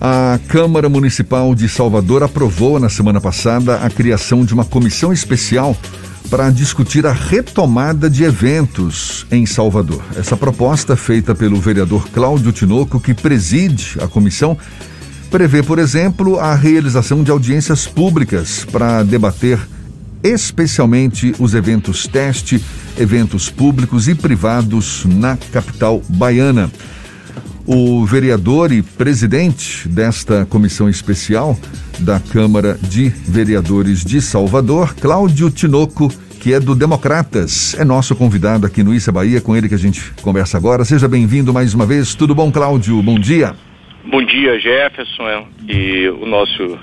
A Câmara Municipal de Salvador aprovou na semana passada a criação de uma comissão especial para discutir a retomada de eventos em Salvador. Essa proposta, feita pelo vereador Cláudio Tinoco, que preside a comissão, prevê, por exemplo, a realização de audiências públicas para debater especialmente os eventos teste, eventos públicos e privados na capital baiana. O vereador e presidente desta comissão especial da Câmara de Vereadores de Salvador, Cláudio Tinoco, que é do Democratas, é nosso convidado aqui no Issa Bahia, com ele que a gente conversa agora. Seja bem-vindo mais uma vez. Tudo bom, Cláudio? Bom dia. Bom dia, Jefferson e o nosso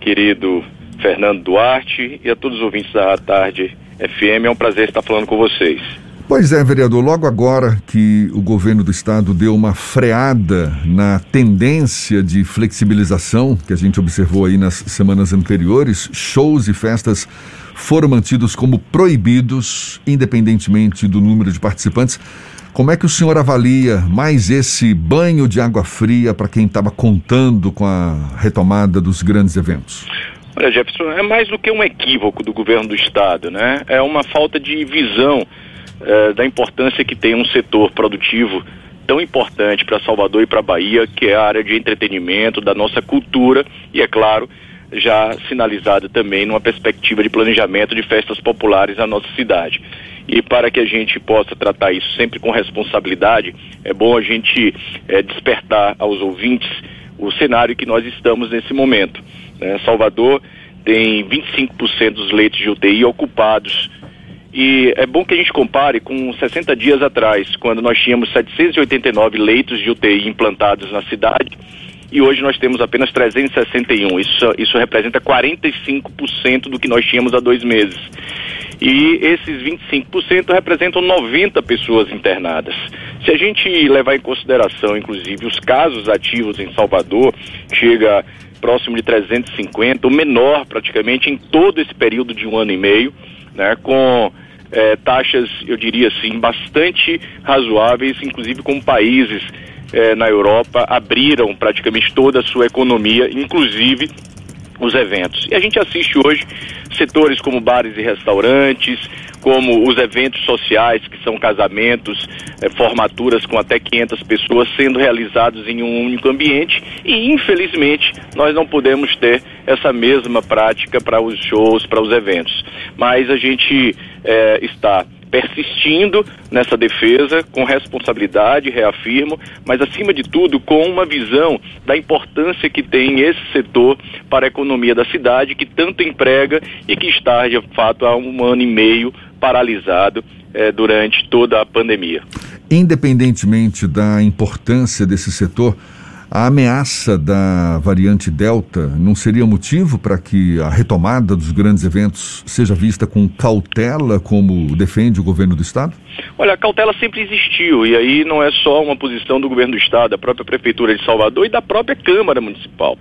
querido Fernando Duarte e a todos os ouvintes da Tarde FM. É um prazer estar falando com vocês. Pois é, vereador, logo agora que o governo do estado deu uma freada na tendência de flexibilização que a gente observou aí nas semanas anteriores, shows e festas foram mantidos como proibidos, independentemente do número de participantes. Como é que o senhor avalia mais esse banho de água fria para quem estava contando com a retomada dos grandes eventos? Olha, Jefferson, é mais do que um equívoco do governo do Estado, né? É uma falta de visão eh, da importância que tem um setor produtivo tão importante para Salvador e para Bahia, que é a área de entretenimento, da nossa cultura e, é claro, já sinalizado também numa perspectiva de planejamento de festas populares na nossa cidade. E para que a gente possa tratar isso sempre com responsabilidade, é bom a gente é, despertar aos ouvintes o cenário que nós estamos nesse momento. Né? Salvador tem 25% dos leitos de UTI ocupados. E é bom que a gente compare com 60 dias atrás, quando nós tínhamos 789 leitos de UTI implantados na cidade e hoje nós temos apenas 361. Isso, isso representa 45% do que nós tínhamos há dois meses. E esses 25% representam 90 pessoas internadas. Se a gente levar em consideração, inclusive, os casos ativos em Salvador, chega próximo de 350, o menor praticamente em todo esse período de um ano e meio, né, com é, taxas, eu diria assim, bastante razoáveis, inclusive com países eh, na Europa abriram praticamente toda a sua economia, inclusive os eventos. E a gente assiste hoje setores como bares e restaurantes, como os eventos sociais, que são casamentos, eh, formaturas com até 500 pessoas sendo realizados em um único ambiente e, infelizmente, nós não podemos ter essa mesma prática para os shows, para os eventos. Mas a gente eh, está persistindo nessa defesa com responsabilidade, reafirmo, mas acima de tudo com uma visão da importância que tem esse setor para a economia da cidade, que tanto emprega e que está de fato há um ano e meio paralisado eh, durante toda a pandemia. Independentemente da importância desse setor, a ameaça da variante Delta não seria motivo para que a retomada dos grandes eventos seja vista com cautela, como defende o governo do Estado? Olha, a cautela sempre existiu, e aí não é só uma posição do governo do Estado, da própria Prefeitura de Salvador e da própria Câmara Municipal.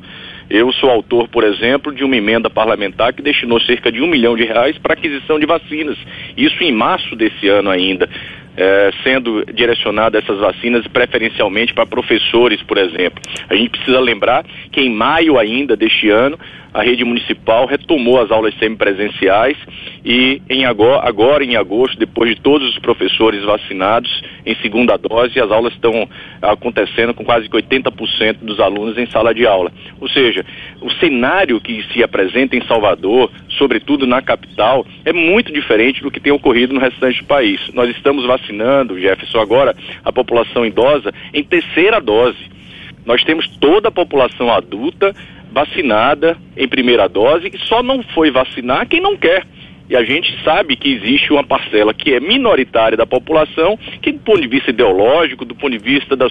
Eu sou autor, por exemplo, de uma emenda parlamentar que destinou cerca de um milhão de reais para aquisição de vacinas. Isso em março desse ano ainda é, sendo direcionadas essas vacinas preferencialmente para professores, por exemplo. A gente precisa lembrar que em maio ainda deste ano, a rede municipal retomou as aulas semipresenciais e em agora, agora em agosto, depois de todos os professores vacinados em segunda dose, as aulas estão acontecendo com quase 80% dos alunos em sala de aula. Ou seja, o cenário que se apresenta em Salvador, sobretudo na capital, é muito diferente do que tem ocorrido no restante do país. Nós estamos vacinando, Jefferson, agora a população idosa em terceira dose. Nós temos toda a população adulta vacinada em primeira dose e só não foi vacinar quem não quer. E a gente sabe que existe uma parcela que é minoritária da população, que do ponto de vista ideológico, do ponto de vista da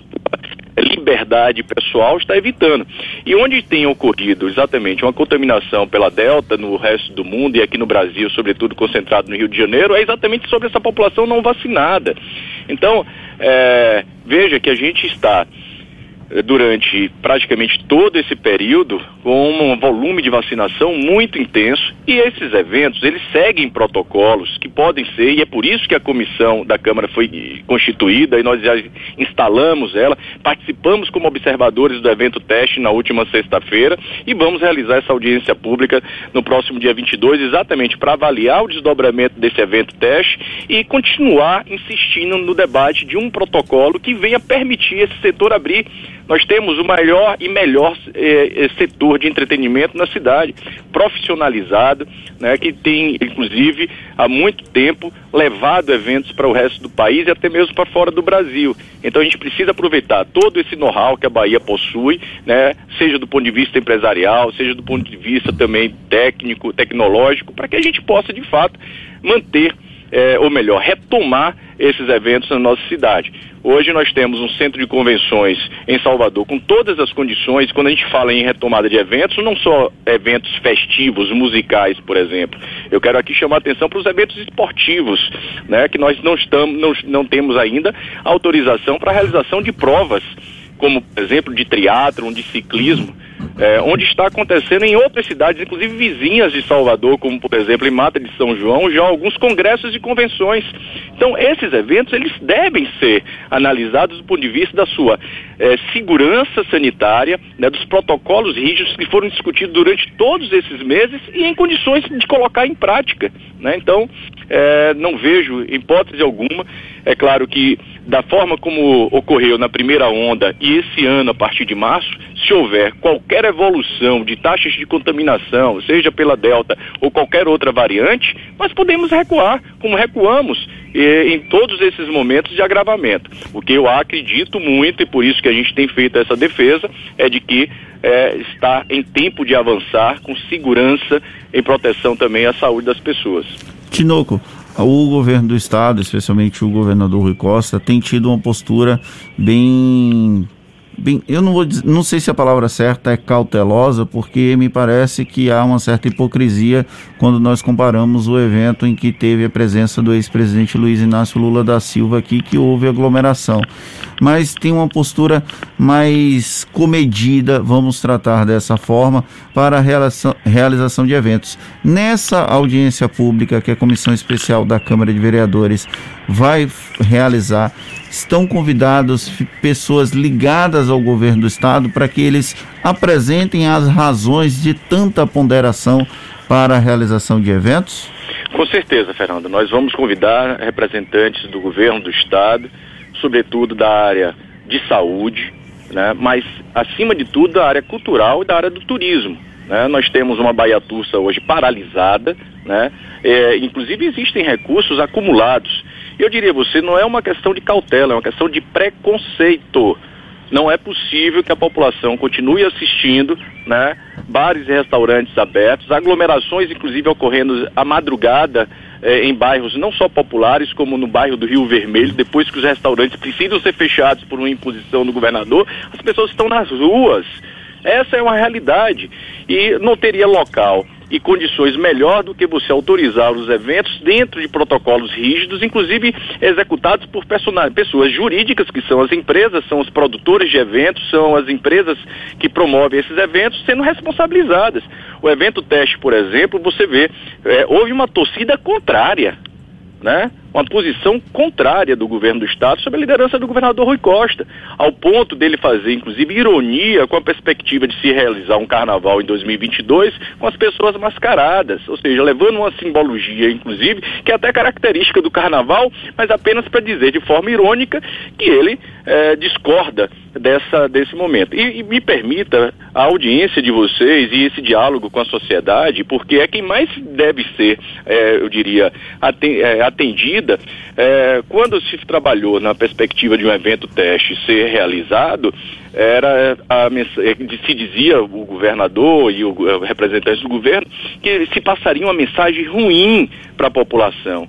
liberdade pessoal, está evitando. E onde tem ocorrido exatamente uma contaminação pela Delta no resto do mundo e aqui no Brasil, sobretudo concentrado no Rio de Janeiro, é exatamente sobre essa população não vacinada. Então, é, veja que a gente está durante praticamente todo esse período com um volume de vacinação muito intenso e esses eventos eles seguem protocolos que podem ser e é por isso que a comissão da Câmara foi constituída e nós já instalamos ela, participamos como observadores do evento teste na última sexta-feira e vamos realizar essa audiência pública no próximo dia 22 exatamente para avaliar o desdobramento desse evento teste e continuar insistindo no debate de um protocolo que venha permitir esse setor abrir nós temos o maior e melhor eh, eh, setor de entretenimento na cidade, profissionalizado, né, que tem, inclusive, há muito tempo levado eventos para o resto do país e até mesmo para fora do Brasil. Então a gente precisa aproveitar todo esse know-how que a Bahia possui, né, seja do ponto de vista empresarial, seja do ponto de vista também técnico, tecnológico, para que a gente possa, de fato, manter é, ou melhor, retomar esses eventos na nossa cidade. Hoje nós temos um centro de convenções em Salvador com todas as condições. Quando a gente fala em retomada de eventos, não só eventos festivos, musicais, por exemplo. Eu quero aqui chamar a atenção para os eventos esportivos, né, que nós não, estamos, não, não temos ainda autorização para a realização de provas, como, por exemplo, de triatlon, de ciclismo é, onde está acontecendo em outras cidades, inclusive vizinhas de Salvador, como por exemplo em Mata de São João, já alguns congressos e convenções. Então esses eventos eles devem ser analisados do ponto de vista da sua é, segurança sanitária, né, dos protocolos rígidos que foram discutidos durante todos esses meses e em condições de colocar em prática. Né? Então é, não vejo hipótese alguma. É claro que da forma como ocorreu na primeira onda e esse ano a partir de março, se houver qualquer evolução de taxas de contaminação, seja pela Delta ou qualquer outra variante, nós podemos recuar, como recuamos em todos esses momentos de agravamento. O que eu acredito muito, e por isso que a gente tem feito essa defesa, é de que é, está em tempo de avançar com segurança em proteção também à saúde das pessoas. Tinoco, o governo do estado, especialmente o governador Rui Costa, tem tido uma postura bem bem, eu não vou dizer, não sei se a palavra certa é cautelosa, porque me parece que há uma certa hipocrisia quando nós comparamos o evento em que teve a presença do ex-presidente Luiz Inácio Lula da Silva aqui, que houve aglomeração. Mas tem uma postura mais comedida, vamos tratar dessa forma, para a realização, de eventos. Nessa audiência pública que a Comissão Especial da Câmara de Vereadores vai realizar, estão convidados pessoas ligadas ao governo do estado para que eles apresentem as razões de tanta ponderação para a realização de eventos? Com certeza, Fernando. Nós vamos convidar representantes do governo do estado, sobretudo da área de saúde, né? mas acima de tudo da área cultural e da área do turismo. Né? Nós temos uma Baia Tursa hoje paralisada, né? É, inclusive existem recursos acumulados eu diria você, não é uma questão de cautela, é uma questão de preconceito. Não é possível que a população continue assistindo, né? Bares e restaurantes abertos, aglomerações inclusive ocorrendo à madrugada eh, em bairros não só populares, como no bairro do Rio Vermelho, depois que os restaurantes precisam ser fechados por uma imposição do governador, as pessoas estão nas ruas. Essa é uma realidade. E não teria local e condições melhor do que você autorizar os eventos dentro de protocolos rígidos, inclusive executados por pessoas jurídicas, que são as empresas, são os produtores de eventos, são as empresas que promovem esses eventos, sendo responsabilizadas. O evento teste, por exemplo, você vê, é, houve uma torcida contrária né, uma posição contrária do governo do estado sob a liderança do governador Rui Costa, ao ponto dele fazer, inclusive, ironia com a perspectiva de se realizar um carnaval em 2022 com as pessoas mascaradas, ou seja, levando uma simbologia, inclusive, que é até característica do carnaval, mas apenas para dizer de forma irônica que ele é, discorda dessa, desse momento. E, e, me permita a audiência de vocês e esse diálogo com a sociedade, porque é quem mais deve ser, é, eu diria, é, atendida. É, quando se trabalhou na perspectiva de um evento teste ser realizado, era a, se dizia o governador e o representante do governo que se passaria uma mensagem ruim para a população.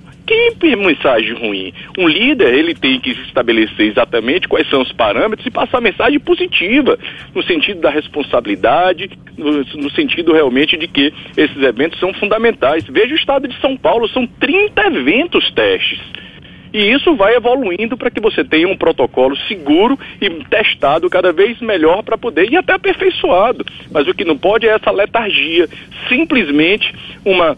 Que mensagem ruim? Um líder, ele tem que estabelecer exatamente quais são os parâmetros e passar mensagem positiva, no sentido da responsabilidade, no, no sentido realmente de que esses eventos são fundamentais. Veja o estado de São Paulo, são 30 eventos testes. E isso vai evoluindo para que você tenha um protocolo seguro e testado cada vez melhor para poder e até aperfeiçoado. Mas o que não pode é essa letargia, simplesmente uma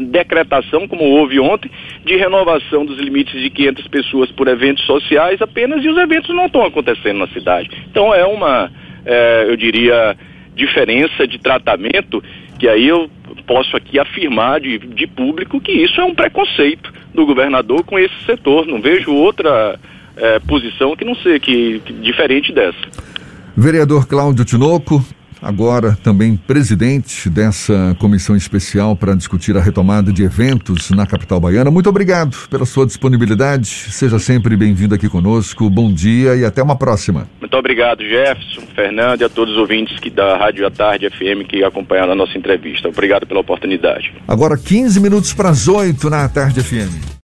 decretação, como houve ontem, de renovação dos limites de 500 pessoas por eventos sociais apenas e os eventos não estão acontecendo na cidade. Então é uma, é, eu diria, diferença de tratamento que aí eu posso aqui afirmar de, de público que isso é um preconceito do governador com esse setor. Não vejo outra é, posição que não seja que, que diferente dessa. Vereador Cláudio Tinoco, agora também presidente dessa comissão especial para discutir a retomada de eventos na capital baiana. Muito obrigado pela sua disponibilidade. Seja sempre bem-vindo aqui conosco. Bom dia e até uma próxima. Muito obrigado, Jefferson, Fernando e a todos os ouvintes que da Rádio à Tarde FM que acompanharam a nossa entrevista. Obrigado pela oportunidade. Agora 15 minutos para as 8 na Tarde FM.